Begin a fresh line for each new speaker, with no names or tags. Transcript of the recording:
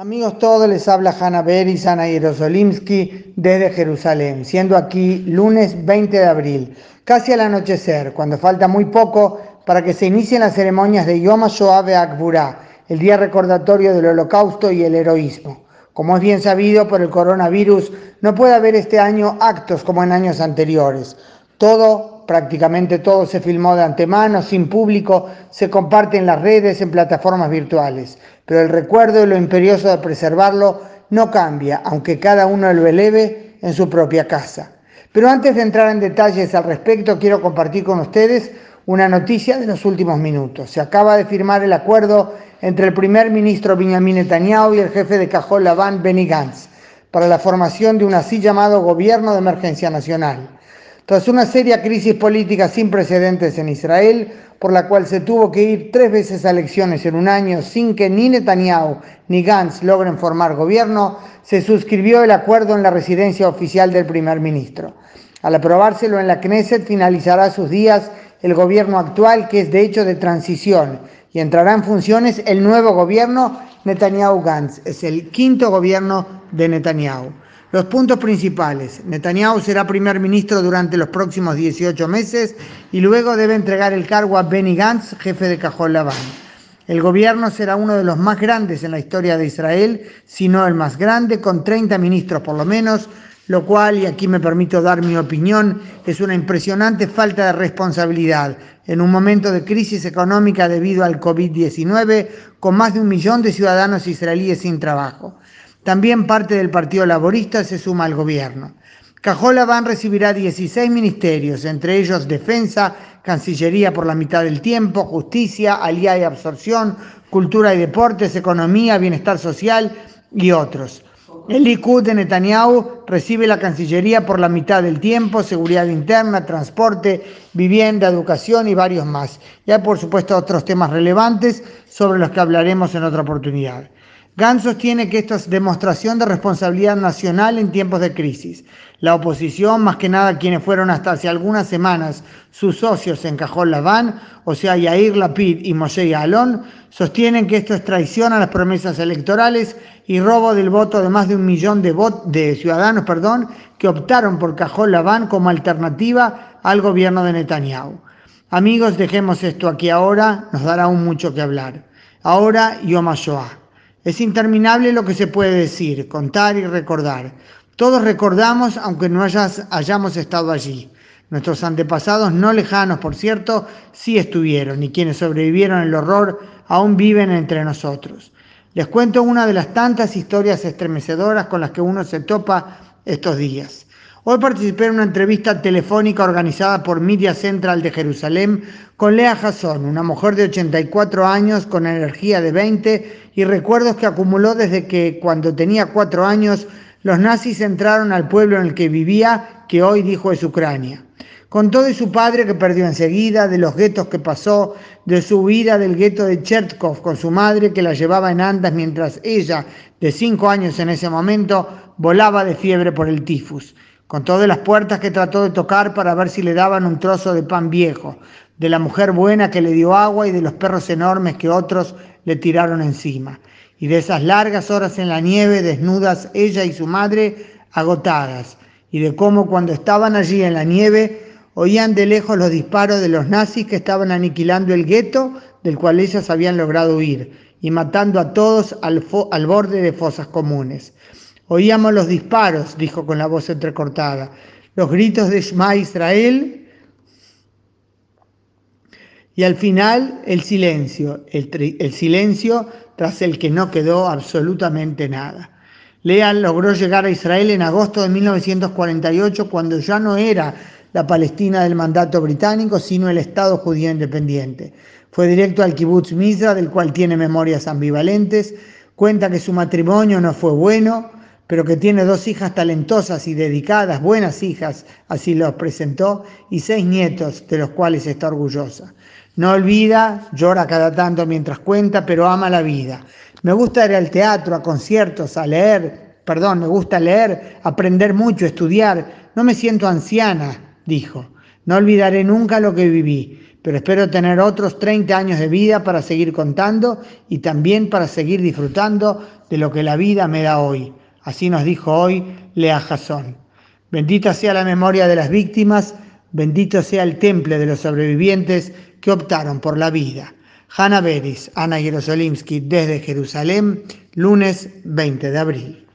Amigos todos, les habla Hanna Beris, Ana Yerosolimsky desde Jerusalén, siendo aquí lunes 20 de abril, casi al anochecer, cuando falta muy poco para que se inicien las ceremonias de Yom HaShoah Akburá, el día recordatorio del holocausto y el heroísmo. Como es bien sabido por el coronavirus, no puede haber este año actos como en años anteriores. Todo prácticamente todo se filmó de antemano, sin público, se comparte en las redes, en plataformas virtuales. Pero el recuerdo y lo imperioso de preservarlo no cambia, aunque cada uno lo eleve en su propia casa. Pero antes de entrar en detalles al respecto, quiero compartir con ustedes una noticia de los últimos minutos. Se acaba de firmar el acuerdo entre el primer ministro Benjamin Netanyahu y el jefe de Cajol Laván, Benny Gantz, para la formación de un así llamado Gobierno de Emergencia Nacional. Tras una seria crisis política sin precedentes en Israel, por la cual se tuvo que ir tres veces a elecciones en un año sin que ni Netanyahu ni Gantz logren formar gobierno, se suscribió el acuerdo en la residencia oficial del primer ministro. Al aprobárselo en la Knesset, finalizará sus días el gobierno actual, que es de hecho de transición, y entrará en funciones el nuevo gobierno Netanyahu-Gantz. Es el quinto gobierno de Netanyahu. Los puntos principales. Netanyahu será primer ministro durante los próximos 18 meses y luego debe entregar el cargo a Benny Gantz, jefe de Cajol Laván. El gobierno será uno de los más grandes en la historia de Israel, si no el más grande, con 30 ministros por lo menos, lo cual, y aquí me permito dar mi opinión, es una impresionante falta de responsabilidad en un momento de crisis económica debido al COVID-19, con más de un millón de ciudadanos israelíes sin trabajo. También parte del Partido Laborista se suma al gobierno. Cajolabán recibirá 16 ministerios, entre ellos Defensa, Cancillería por la mitad del tiempo, Justicia, Alía y Absorción, Cultura y Deportes, Economía, Bienestar Social y otros. El Likud de Netanyahu recibe la Cancillería por la mitad del tiempo, Seguridad Interna, Transporte, Vivienda, Educación y varios más. Y hay, por supuesto, otros temas relevantes sobre los que hablaremos en otra oportunidad. Gantz sostiene que esto es demostración de responsabilidad nacional en tiempos de crisis. La oposición, más que nada quienes fueron hasta hace algunas semanas sus socios en Cajón Laván, o sea, Yair Lapid y Moshe Alon, sostienen que esto es traición a las promesas electorales y robo del voto de más de un millón de, de ciudadanos perdón, que optaron por Cajón Laván como alternativa al gobierno de Netanyahu. Amigos, dejemos esto aquí ahora, nos dará aún mucho que hablar. Ahora, Yom HaShoah. Es interminable lo que se puede decir, contar y recordar. Todos recordamos aunque no hayamos estado allí. Nuestros antepasados no lejanos, por cierto, sí estuvieron y quienes sobrevivieron al horror aún viven entre nosotros. Les cuento una de las tantas historias estremecedoras con las que uno se topa estos días. Hoy participé en una entrevista telefónica organizada por Media Central de Jerusalén con Lea Hasson, una mujer de 84 años con energía de 20 y recuerdos que acumuló desde que cuando tenía 4 años los nazis entraron al pueblo en el que vivía, que hoy dijo es Ucrania. Contó de su padre que perdió enseguida, de los guetos que pasó, de su huida del gueto de Chertkov con su madre que la llevaba en andas mientras ella, de 5 años en ese momento, volaba de fiebre por el tifus. Contó de las puertas que trató de tocar para ver si le daban un trozo de pan viejo, de la mujer buena que le dio agua y de los perros enormes que otros le tiraron encima, y de esas largas horas en la nieve, desnudas ella y su madre, agotadas, y de cómo cuando estaban allí en la nieve oían de lejos los disparos de los nazis que estaban aniquilando el gueto del cual ellas habían logrado huir, y matando a todos al, al borde de fosas comunes. Oíamos los disparos, dijo con la voz entrecortada, los gritos de Shema Israel y al final el silencio, el, silencio tras el que no quedó absolutamente nada. Lea logró llegar a Israel en agosto de 1948 cuando ya no era la Palestina del mandato británico, sino el Estado judío independiente. Fue directo al kibbutz Mizra, del cual tiene memorias ambivalentes, cuenta que su matrimonio no fue bueno, pero que tiene dos hijas talentosas y dedicadas, buenas hijas, así los presentó, y seis nietos, de los cuales está orgullosa. No olvida, llora cada tanto mientras cuenta, pero ama la vida. Me gusta ir al teatro, a conciertos, a leer, perdón, me gusta leer, aprender mucho, estudiar. No me siento anciana, dijo. No olvidaré nunca lo que viví pero espero tener otros 30 años de vida para seguir contando y también para seguir disfrutando de lo que la vida me da hoy. Así nos dijo hoy Lea Jasón. Bendita sea la memoria de las víctimas, bendito sea el temple de los sobrevivientes que optaron por la vida. Hanna Beris, Ana Jerosolimsky desde Jerusalén, lunes 20 de abril.